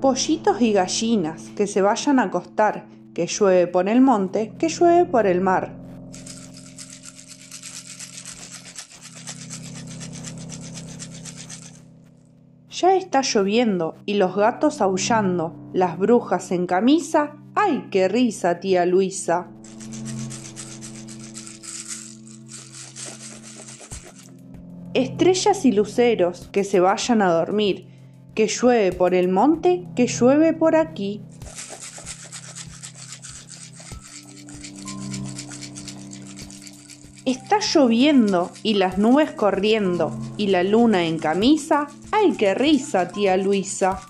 Pollitos y gallinas que se vayan a acostar, que llueve por el monte, que llueve por el mar. Ya está lloviendo y los gatos aullando, las brujas en camisa, ¡ay qué risa, tía Luisa! Estrellas y luceros que se vayan a dormir, que llueve por el monte, que llueve por aquí. Está lloviendo y las nubes corriendo y la luna en camisa. ¡Ay, qué risa, tía Luisa!